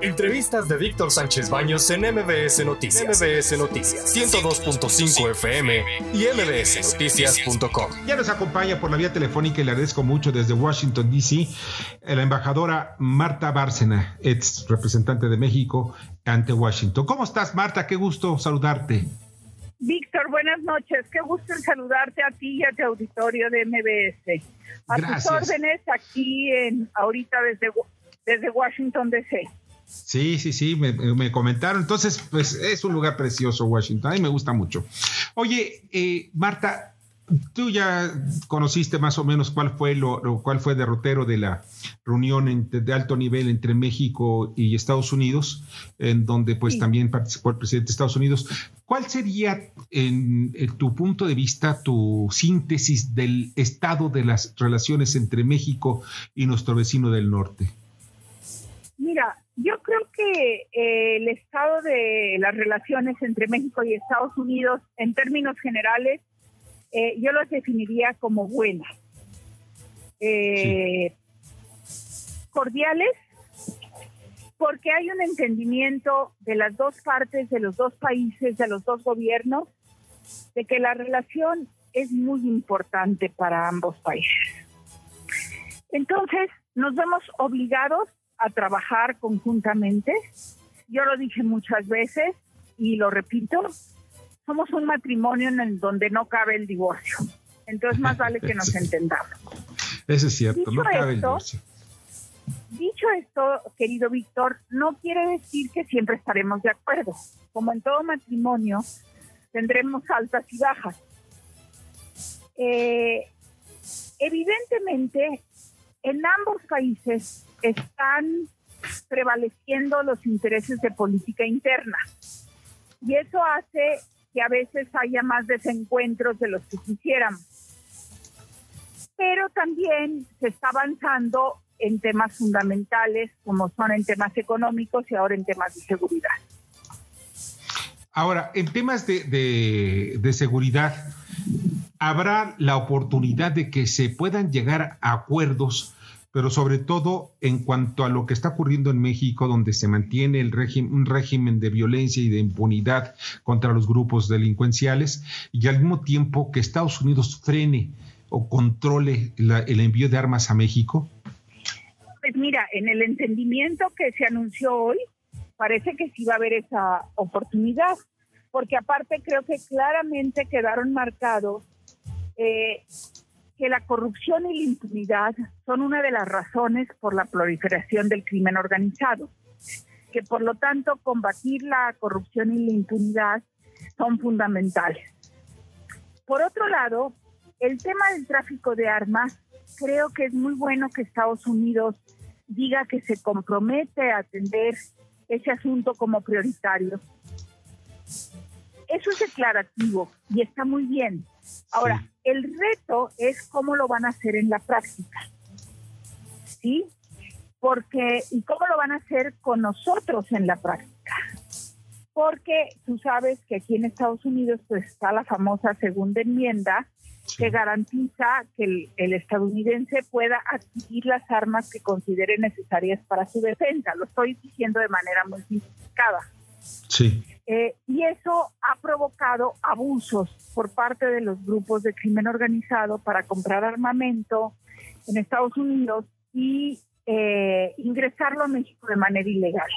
Entrevistas de Víctor Sánchez Baños en MBS Noticias. MBS Noticias 102.5 FM y mbsnoticias.com. Ya nos acompaña por la vía telefónica y le agradezco mucho desde Washington, D.C., la embajadora Marta Bárcena, ex representante de México ante Washington. ¿Cómo estás, Marta? Qué gusto saludarte. Víctor, buenas noches. Qué gusto en saludarte a ti y a tu auditorio de MBS. A Gracias. tus órdenes aquí en ahorita desde, desde Washington DC. Sí, sí, sí, me, me, comentaron. Entonces, pues es un lugar precioso Washington, a mí me gusta mucho. Oye, eh, Marta, tú ya conociste más o menos cuál fue lo, lo cuál fue el derrotero de la reunión de alto nivel entre México y Estados Unidos, en donde pues sí. también participó el presidente de Estados Unidos. ¿Cuál sería, en, en, tu punto de vista, tu síntesis del estado de las relaciones entre México y nuestro vecino del norte? Mira, yo creo que eh, el estado de las relaciones entre México y Estados Unidos, en términos generales, eh, yo los definiría como buenas. Eh. Cordiales, porque hay un entendimiento de las dos partes, de los dos países, de los dos gobiernos, de que la relación es muy importante para ambos países. Entonces, nos vemos obligados a trabajar conjuntamente. Yo lo dije muchas veces y lo repito, somos un matrimonio en el donde no cabe el divorcio. Entonces más vale que nos entendamos. Eso es cierto, dicho no cabe esto, el divorcio. Dicho esto, querido Víctor, no quiere decir que siempre estaremos de acuerdo. Como en todo matrimonio, tendremos altas y bajas. Eh, evidentemente, en ambos países están prevaleciendo los intereses de política interna. Y eso hace que a veces haya más desencuentros de los que quisiéramos. Pero también se está avanzando en temas fundamentales, como son en temas económicos y ahora en temas de seguridad. Ahora, en temas de, de, de seguridad, ¿habrá la oportunidad de que se puedan llegar a acuerdos pero sobre todo en cuanto a lo que está ocurriendo en México, donde se mantiene el régimen, un régimen de violencia y de impunidad contra los grupos delincuenciales, y al mismo tiempo que Estados Unidos frene o controle la, el envío de armas a México? Pues mira, en el entendimiento que se anunció hoy, parece que sí va a haber esa oportunidad, porque aparte creo que claramente quedaron marcados eh, que la corrupción y la impunidad son una de las razones por la proliferación del crimen organizado, que por lo tanto combatir la corrupción y la impunidad son fundamentales. Por otro lado, el tema del tráfico de armas, creo que es muy bueno que Estados Unidos diga que se compromete a atender ese asunto como prioritario. Eso es declarativo y está muy bien. Ahora. El reto es cómo lo van a hacer en la práctica. ¿Sí? Porque, ¿y cómo lo van a hacer con nosotros en la práctica? Porque tú sabes que aquí en Estados Unidos pues está la famosa segunda enmienda que garantiza que el, el, estadounidense pueda adquirir las armas que considere necesarias para su defensa. Lo estoy diciendo de manera muy simplificada. Sí. Eh, y eso ha provocado abusos por parte de los grupos de crimen organizado para comprar armamento en Estados Unidos y eh, ingresarlo a México de manera ilegal.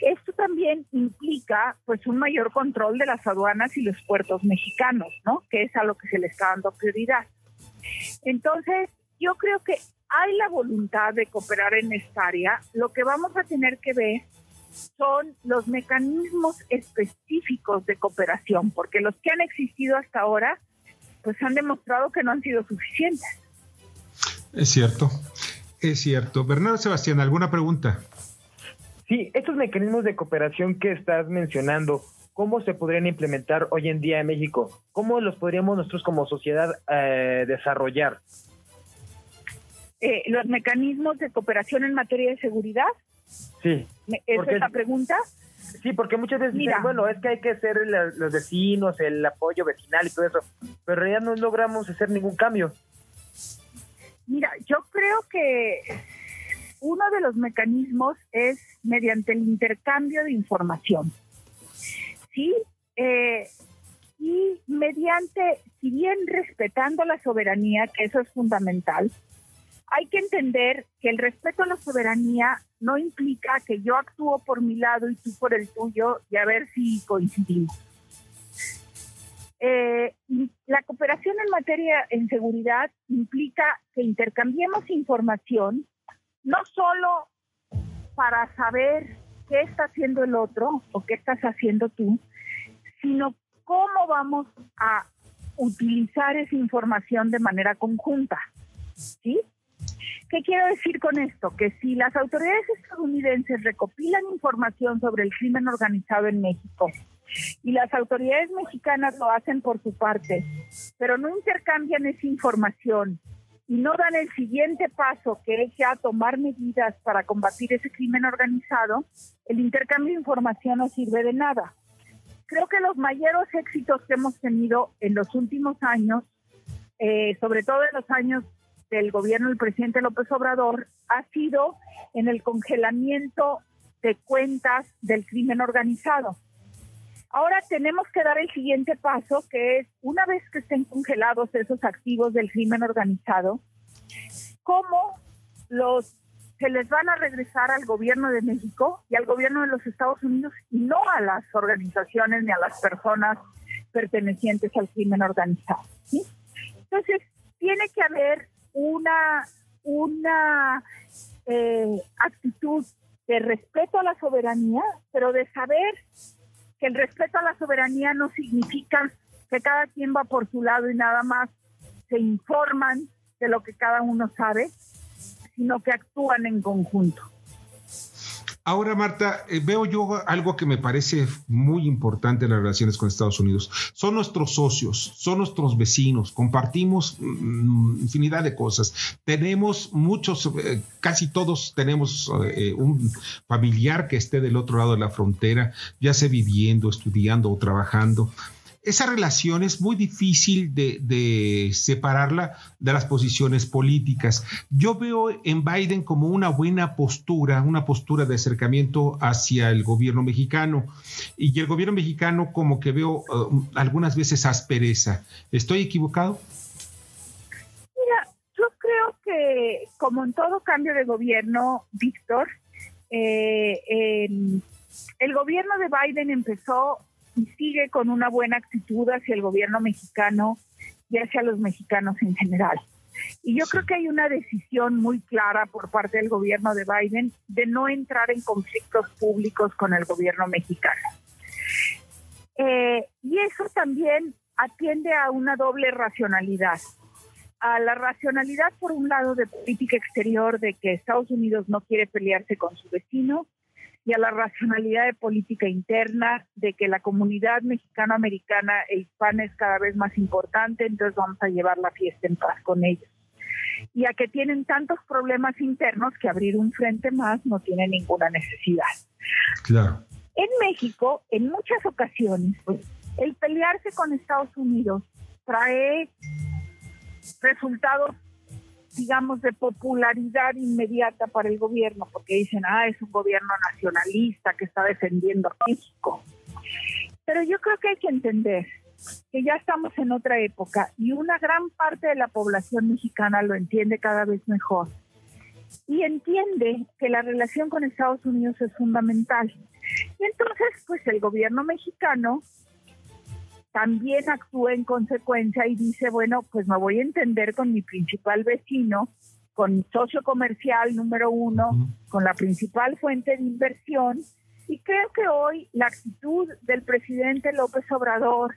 Esto también implica pues un mayor control de las aduanas y los puertos mexicanos, ¿no? Que es a lo que se le está dando prioridad. Entonces, yo creo que hay la voluntad de cooperar en esta área. Lo que vamos a tener que ver son los mecanismos específicos de cooperación, porque los que han existido hasta ahora, pues han demostrado que no han sido suficientes. Es cierto, es cierto. Bernardo Sebastián, ¿alguna pregunta? Sí, estos mecanismos de cooperación que estás mencionando, ¿cómo se podrían implementar hoy en día en México? ¿Cómo los podríamos nosotros como sociedad eh, desarrollar? Eh, los mecanismos de cooperación en materia de seguridad. Sí. ¿Esa es la pregunta? Sí, porque muchas veces Mira, dicen, bueno, es que hay que ser el, los vecinos, el apoyo vecinal y todo eso, pero en realidad no logramos hacer ningún cambio. Mira, yo creo que uno de los mecanismos es mediante el intercambio de información. ¿Sí? Eh, y mediante, si bien respetando la soberanía, que eso es fundamental, hay que entender que el respeto a la soberanía no implica que yo actúo por mi lado y tú por el tuyo y a ver si coincidimos. Eh, la cooperación en materia en seguridad implica que intercambiemos información, no solo para saber qué está haciendo el otro o qué estás haciendo tú, sino cómo vamos a utilizar esa información de manera conjunta. ¿Sí? ¿Qué quiero decir con esto? Que si las autoridades estadounidenses recopilan información sobre el crimen organizado en México y las autoridades mexicanas lo hacen por su parte, pero no intercambian esa información y no dan el siguiente paso, que es ya tomar medidas para combatir ese crimen organizado, el intercambio de información no sirve de nada. Creo que los mayores éxitos que hemos tenido en los últimos años, eh, sobre todo en los años del gobierno del presidente López Obrador, ha sido en el congelamiento de cuentas del crimen organizado. Ahora tenemos que dar el siguiente paso, que es, una vez que estén congelados esos activos del crimen organizado, cómo los se les van a regresar al gobierno de México y al gobierno de los Estados Unidos y no a las organizaciones ni a las personas pertenecientes al crimen organizado. Entonces, tiene que haber una, una eh, actitud de respeto a la soberanía, pero de saber que el respeto a la soberanía no significa que cada quien va por su lado y nada más se informan de lo que cada uno sabe, sino que actúan en conjunto. Ahora, Marta, eh, veo yo algo que me parece muy importante en las relaciones con Estados Unidos. Son nuestros socios, son nuestros vecinos, compartimos mm, infinidad de cosas. Tenemos muchos, eh, casi todos tenemos eh, un familiar que esté del otro lado de la frontera, ya sea viviendo, estudiando o trabajando esa relación es muy difícil de, separarla de las posiciones políticas. Yo veo en Biden como una buena postura, una postura de acercamiento hacia el gobierno mexicano. Y el gobierno mexicano como que veo uh, algunas veces aspereza. ¿Estoy equivocado? Mira, yo creo que como en todo cambio de gobierno, Víctor, eh, el gobierno de Biden empezó y sigue con una buena actitud hacia el gobierno mexicano y hacia los mexicanos en general. Y yo creo que hay una decisión muy clara por parte del gobierno de Biden de no entrar en conflictos públicos con el gobierno mexicano. Eh, y eso también atiende a una doble racionalidad. A la racionalidad, por un lado, de política exterior, de que Estados Unidos no quiere pelearse con su vecino, y a la racionalidad de política interna, de que la comunidad mexicano-americana e hispana es cada vez más importante, entonces vamos a llevar la fiesta en paz con ellos. Y a que tienen tantos problemas internos que abrir un frente más no tiene ninguna necesidad. Claro. En México, en muchas ocasiones, pues, el pelearse con Estados Unidos trae resultados digamos, de popularidad inmediata para el gobierno, porque dicen, ah, es un gobierno nacionalista que está defendiendo a México. Pero yo creo que hay que entender que ya estamos en otra época y una gran parte de la población mexicana lo entiende cada vez mejor y entiende que la relación con Estados Unidos es fundamental. Y entonces, pues el gobierno mexicano también actúa en consecuencia y dice, bueno, pues me voy a entender con mi principal vecino, con mi socio comercial número uno, con la principal fuente de inversión. Y creo que hoy la actitud del presidente López Obrador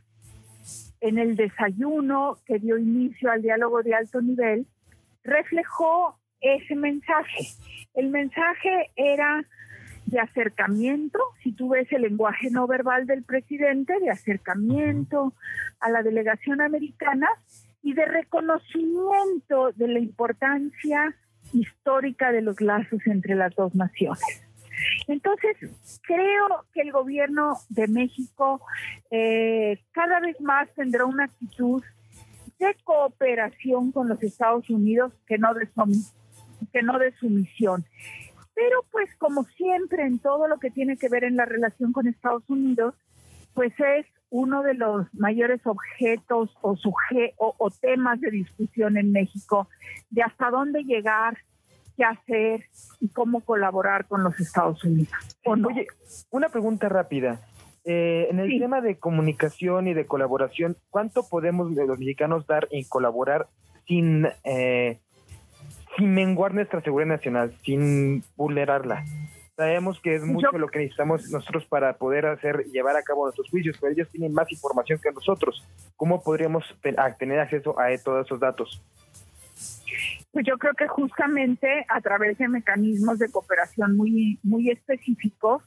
en el desayuno que dio inicio al diálogo de alto nivel reflejó ese mensaje. El mensaje era de acercamiento, si tú ves el lenguaje no verbal del presidente, de acercamiento a la delegación americana y de reconocimiento de la importancia histórica de los lazos entre las dos naciones. Entonces, creo que el gobierno de México eh, cada vez más tendrá una actitud de cooperación con los Estados Unidos que no de, que no de sumisión. Pero pues como siempre en todo lo que tiene que ver en la relación con Estados Unidos, pues es uno de los mayores objetos o, o, temas de discusión en México de hasta dónde llegar, qué hacer y cómo colaborar con los Estados Unidos. Oye, una pregunta rápida. Eh, en el tema de comunicación y de colaboración, ¿cuánto podemos los mexicanos dar en colaborar sin, eh, sin menguar nuestra seguridad nacional, sin vulnerarla? Sabemos que es mucho lo que necesitamos nosotros para poder hacer llevar a cabo nuestros juicios, pero ellos tienen más información que nosotros. ¿Cómo podríamos tener acceso a todos esos datos? Pues yo creo que justamente a través de mecanismos de cooperación muy muy específicos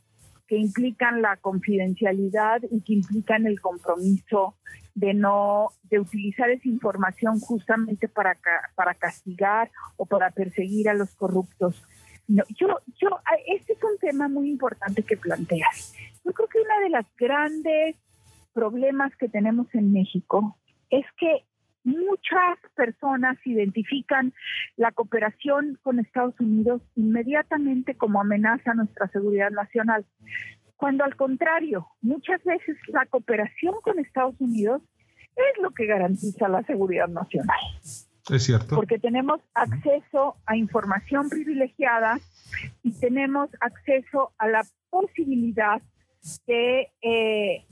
que implican la confidencialidad y que implican el compromiso de no de utilizar esa información justamente para para castigar o para perseguir a los corruptos no, yo, yo, este es un tema muy importante que planteas. Yo creo que uno de los grandes problemas que tenemos en México es que muchas personas identifican la cooperación con Estados Unidos inmediatamente como amenaza a nuestra seguridad nacional, cuando al contrario, muchas veces la cooperación con Estados Unidos es lo que garantiza la seguridad nacional. Es cierto. Porque tenemos acceso a información privilegiada y tenemos acceso a la posibilidad de, eh,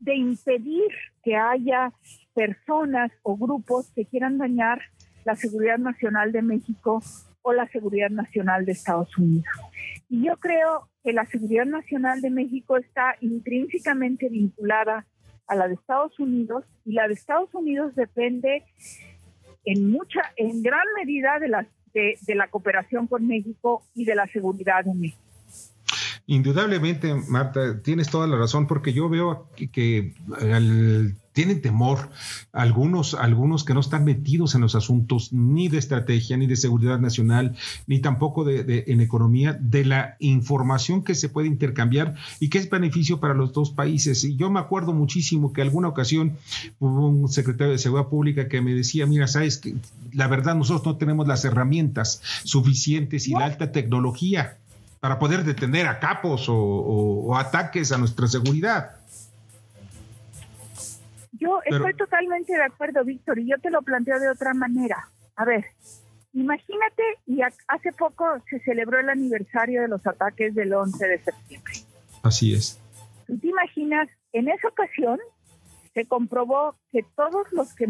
de impedir que haya personas o grupos que quieran dañar la seguridad nacional de México o la seguridad nacional de Estados Unidos. Y yo creo que la seguridad nacional de México está intrínsecamente vinculada a la de Estados Unidos y la de Estados Unidos depende en mucha, en gran medida de la, de, la cooperación con México y de la seguridad de México. Indudablemente, Marta, tienes toda la razón, porque yo veo que, que al tienen temor algunos, algunos que no están metidos en los asuntos ni de estrategia, ni de seguridad nacional, ni tampoco de, en economía, de la información que se puede intercambiar y que es beneficio para los dos países. Y yo me acuerdo muchísimo que alguna ocasión hubo un secretario de Seguridad Pública que me decía, mira, sabes que la verdad nosotros no tenemos las herramientas suficientes y la alta tecnología para poder detener a capos o ataques a nuestra seguridad. Yo estoy totalmente de acuerdo, Víctor, y yo te lo planteo de otra manera. A ver, imagínate, y hace poco se celebró el aniversario de los ataques del 11 de septiembre. Así es. ¿Tú te imaginas? En esa ocasión se comprobó que todos los que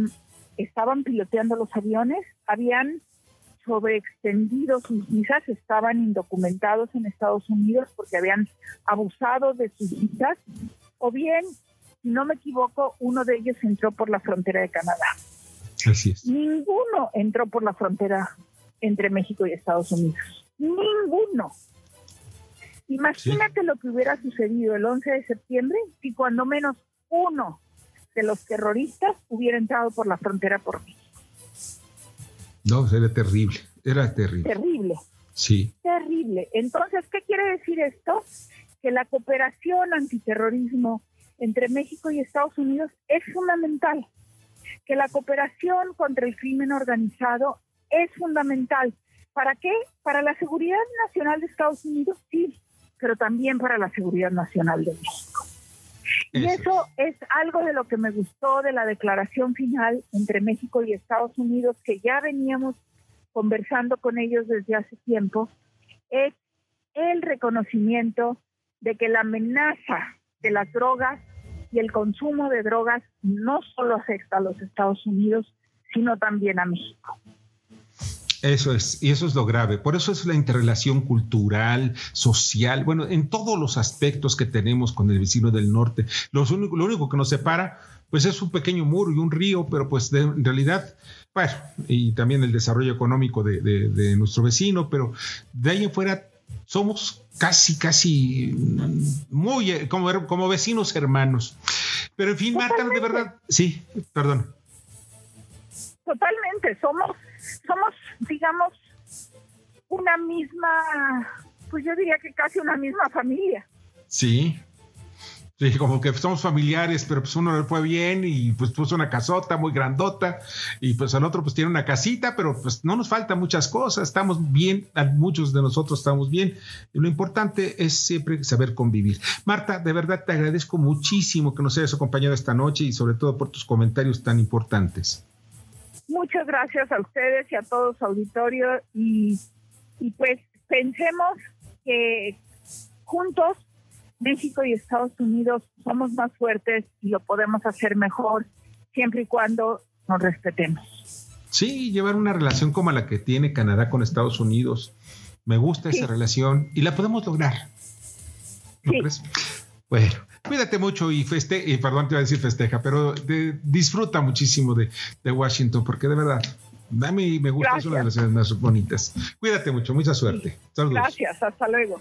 estaban piloteando los aviones habían sobreextendido sus visas, estaban indocumentados en Estados Unidos porque habían abusado de sus visas, o bien no me equivoco, uno de ellos entró por la frontera de Canadá. Así es. Ninguno entró por la frontera entre México y Estados Unidos. Ninguno. Imagínate lo que hubiera sucedido el 11 de septiembre si cuando menos uno de los terroristas hubiera entrado por la frontera por México. No, era terrible, era terrible. Terrible. Sí. Terrible. Entonces, ¿qué quiere decir esto? Que la cooperación antiterrorismo entre México y Estados Unidos es fundamental, que la cooperación contra el crimen organizado es fundamental. ¿Para qué? Para la seguridad nacional de Estados Unidos, sí, pero también para la seguridad nacional de México. Y eso es algo de lo que me gustó de la declaración final entre México y Estados Unidos, que ya veníamos conversando con ellos desde hace tiempo, es el reconocimiento de que la amenaza de las drogas y el consumo de drogas no solo afecta a los Estados Unidos, sino también a México. Eso es, y eso es lo grave. Por eso es la interrelación cultural, social, bueno, en todos los aspectos que tenemos con el vecino del norte. Lo único, lo único que nos separa, pues es un pequeño muro y un río, pero pues en realidad, bueno, y también el desarrollo económico de, de nuestro vecino, pero de ahí en fuera somos casi, casi muy eh, como, como vecinos hermanos. Pero en fin, Marta, de verdad, sí, perdón. Totalmente, somos, somos, digamos, una misma, pues yo diría que casi una misma familia. Sí, Sí, como que somos familiares, pero pues uno le fue bien y pues puso una casota muy grandota y pues el otro pues tiene una casita, pero pues no nos faltan muchas cosas, estamos bien, muchos de nosotros estamos bien lo importante es siempre saber convivir. Marta, de verdad te agradezco muchísimo que nos hayas acompañado esta noche y sobre todo por tus comentarios tan importantes. Muchas gracias a ustedes y a todos auditorio y, y pues pensemos que juntos México y Estados Unidos somos más fuertes y lo podemos hacer mejor siempre y cuando nos respetemos. Sí, llevar una relación como la que tiene Canadá con Estados Unidos. Me gusta esa relación y la podemos lograr. ¿No crees? Bueno, cuídate mucho y feste, y perdón, te iba a decir festeja, pero disfruta muchísimo de, Washington, porque de verdad, a mí me gusta, es una de las más bonitas. Cuídate mucho, mucha suerte. Saludos. Gracias, hasta luego.